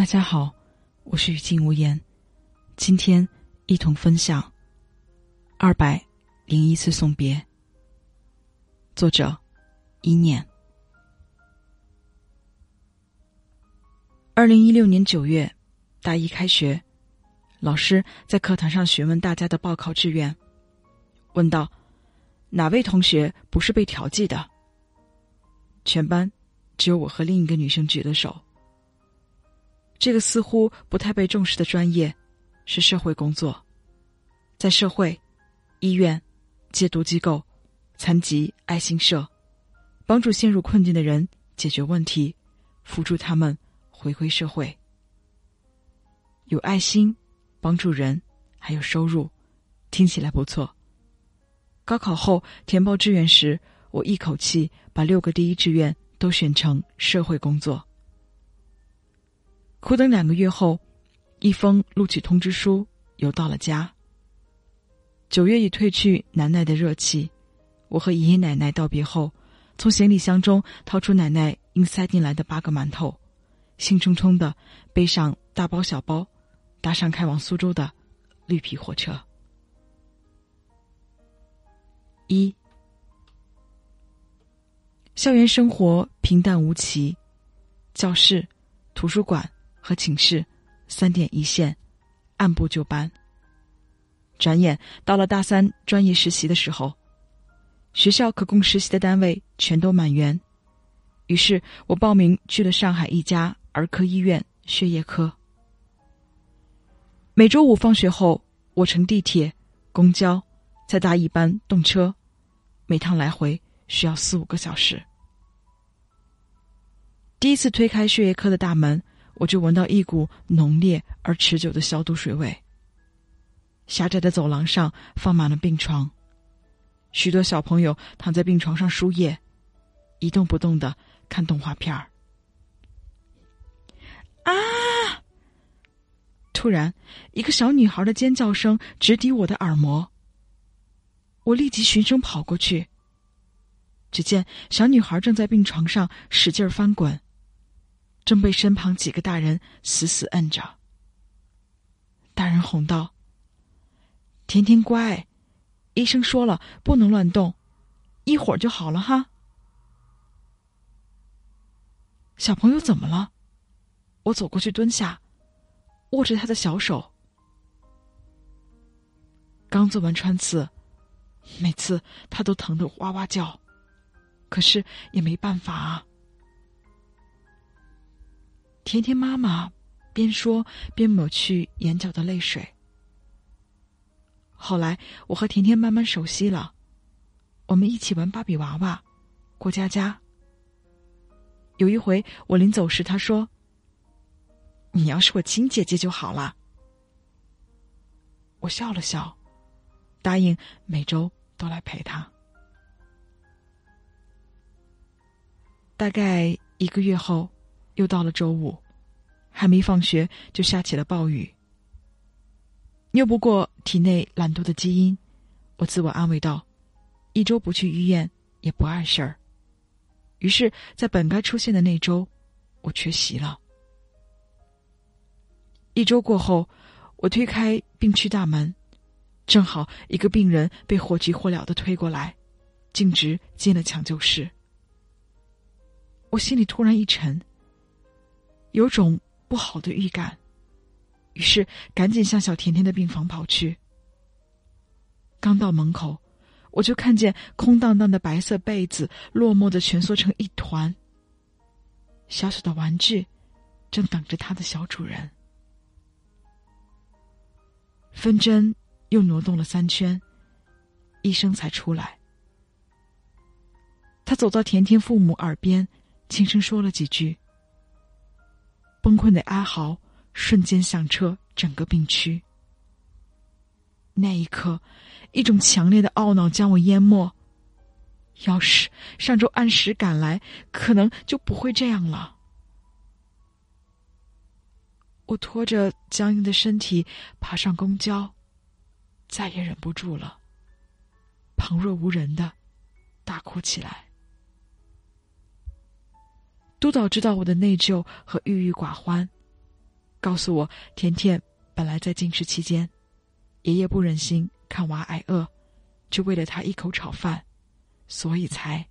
大家好，我是雨静无言，今天一同分享二百零一次送别。作者一念。二零一六年九月，大一开学，老师在课堂上询问大家的报考志愿，问道：“哪位同学不是被调剂的？”全班只有我和另一个女生举了手。这个似乎不太被重视的专业，是社会工作，在社会、医院、戒毒机构、残疾爱心社，帮助陷入困境的人解决问题，扶助他们回归社会。有爱心，帮助人，还有收入，听起来不错。高考后填报志愿时，我一口气把六个第一志愿都选成社会工作。苦等两个月后，一封录取通知书邮到了家。九月已褪去奶奶的热气，我和爷爷奶奶道别后，从行李箱中掏出奶奶硬塞进来的八个馒头，兴冲冲的背上大包小包，搭上开往苏州的绿皮火车。一，校园生活平淡无奇，教室、图书馆。和寝室，三点一线，按部就班。转眼到了大三专业实习的时候，学校可供实习的单位全都满员，于是我报名去了上海一家儿科医院血液科。每周五放学后，我乘地铁、公交，再搭一班动车，每趟来回需要四五个小时。第一次推开血液科的大门。我就闻到一股浓烈而持久的消毒水味。狭窄的走廊上放满了病床，许多小朋友躺在病床上输液，一动不动的看动画片儿。啊！突然，一个小女孩的尖叫声直抵我的耳膜。我立即循声跑过去，只见小女孩正在病床上使劲翻滚。正被身旁几个大人死死摁着。大人哄道：“甜甜乖，医生说了不能乱动，一会儿就好了哈。”小朋友怎么了？我走过去蹲下，握着他的小手。刚做完穿刺，每次他都疼得哇哇叫，可是也没办法啊。甜甜妈妈边说边抹去眼角的泪水。后来，我和甜甜慢慢熟悉了，我们一起玩芭比娃娃、过家家。有一回，我临走时，她说：“你要是我亲姐姐就好了。”我笑了笑，答应每周都来陪她。大概一个月后。又到了周五，还没放学就下起了暴雨。拗不过体内懒惰的基因，我自我安慰道：“一周不去医院也不碍事儿。”于是，在本该出现的那周，我缺席了。一周过后，我推开病区大门，正好一个病人被火急火燎的推过来，径直进了抢救室。我心里突然一沉。有种不好的预感，于是赶紧向小甜甜的病房跑去。刚到门口，我就看见空荡荡的白色被子落寞的蜷缩成一团。小小的玩具，正等着它的小主人。分针又挪动了三圈，医生才出来。他走到甜甜父母耳边，轻声说了几句。崩溃的哀嚎瞬间响彻整个病区。那一刻，一种强烈的懊恼将我淹没。要是上周按时赶来，可能就不会这样了。我拖着僵硬的身体爬上公交，再也忍不住了，旁若无人的大哭起来。督导知道我的内疚和郁郁寡欢，告诉我，甜甜本来在进食期间，爷爷不忍心看娃挨饿，就喂了他一口炒饭，所以才……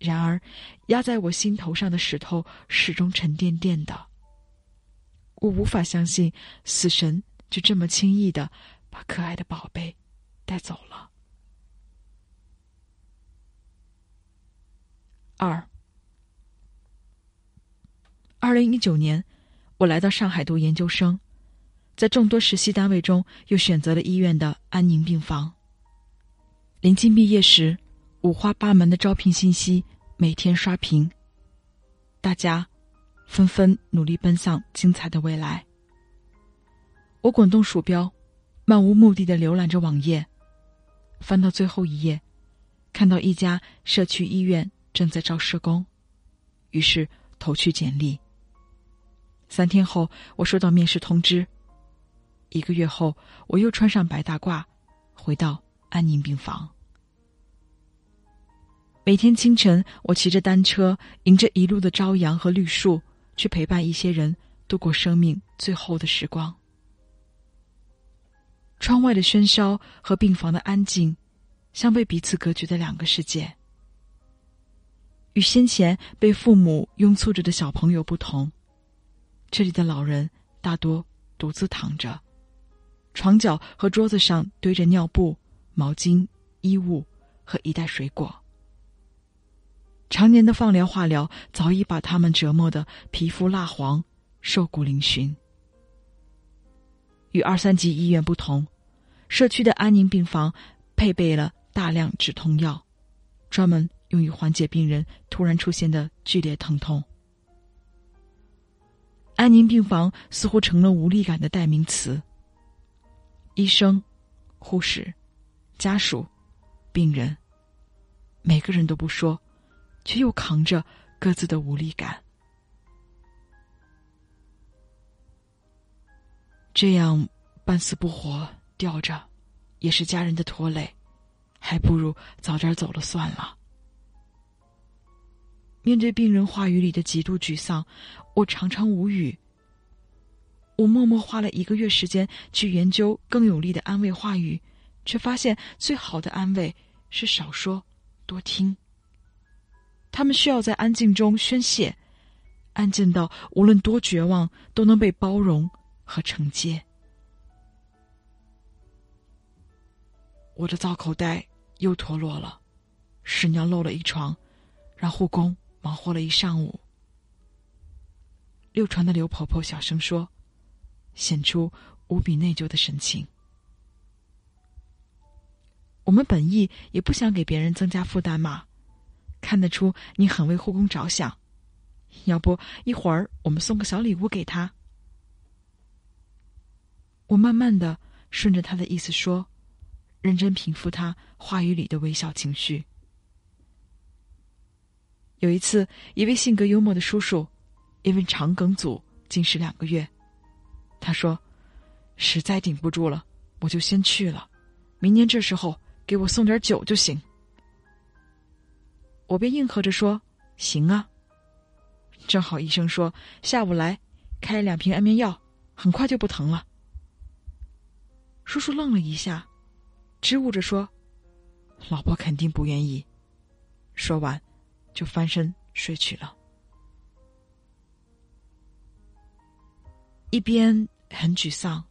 然而，压在我心头上的石头始终沉甸甸的。我无法相信，死神就这么轻易的把可爱的宝贝带走了。二，二零一九年，我来到上海读研究生，在众多实习单位中，又选择了医院的安宁病房。临近毕业时。五花八门的招聘信息每天刷屏，大家纷纷努力奔向精彩的未来。我滚动鼠标，漫无目的的浏览着网页，翻到最后一页，看到一家社区医院正在招施工，于是投去简历。三天后，我收到面试通知。一个月后，我又穿上白大褂，回到安宁病房。每天清晨，我骑着单车，迎着一路的朝阳和绿树，去陪伴一些人度过生命最后的时光。窗外的喧嚣和病房的安静，像被彼此隔绝的两个世界。与先前被父母拥簇着的小朋友不同，这里的老人大多独自躺着，床角和桌子上堆着尿布、毛巾、衣物和一袋水果。常年的放疗化疗早已把他们折磨的皮肤蜡黄、瘦骨嶙峋。与二三级医院不同，社区的安宁病房配备了大量止痛药，专门用于缓解病人突然出现的剧烈疼痛。安宁病房似乎成了无力感的代名词。医生、护士、家属、病人，每个人都不说。却又扛着各自的无力感，这样半死不活吊着，也是家人的拖累，还不如早点走了算了。面对病人话语里的极度沮丧，我常常无语。我默默花了一个月时间去研究更有力的安慰话语，却发现最好的安慰是少说多听。他们需要在安静中宣泄，安静到无论多绝望都能被包容和承接。我的造口袋又脱落了，屎尿漏了一床，让护工忙活了一上午。六床的刘婆婆小声说，显出无比内疚的神情。我们本意也不想给别人增加负担嘛。看得出你很为护工着想，要不一会儿我们送个小礼物给他。我慢慢的顺着他的意思说，认真平复他话语里的微笑情绪。有一次，一位性格幽默的叔叔，因为肠梗阻进食两个月，他说：“实在顶不住了，我就先去了。明年这时候给我送点酒就行。”我便应和着说：“行啊。”正好医生说下午来开两瓶安眠药，很快就不疼了。叔叔愣了一下，支吾着说：“老婆肯定不愿意。”说完，就翻身睡去了。一边很沮丧，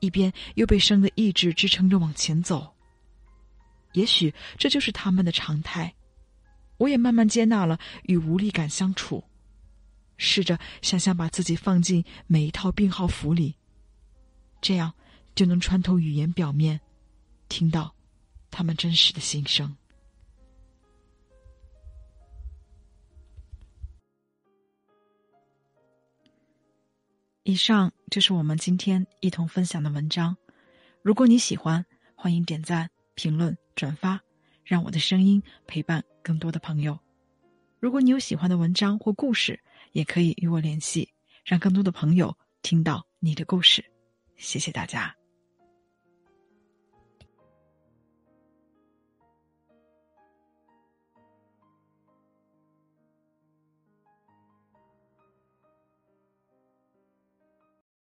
一边又被生的意志支撑着往前走。也许这就是他们的常态。我也慢慢接纳了与无力感相处，试着想象把自己放进每一套病号服里，这样就能穿透语言表面，听到他们真实的心声。以上就是我们今天一同分享的文章。如果你喜欢，欢迎点赞、评论、转发。让我的声音陪伴更多的朋友。如果你有喜欢的文章或故事，也可以与我联系，让更多的朋友听到你的故事。谢谢大家。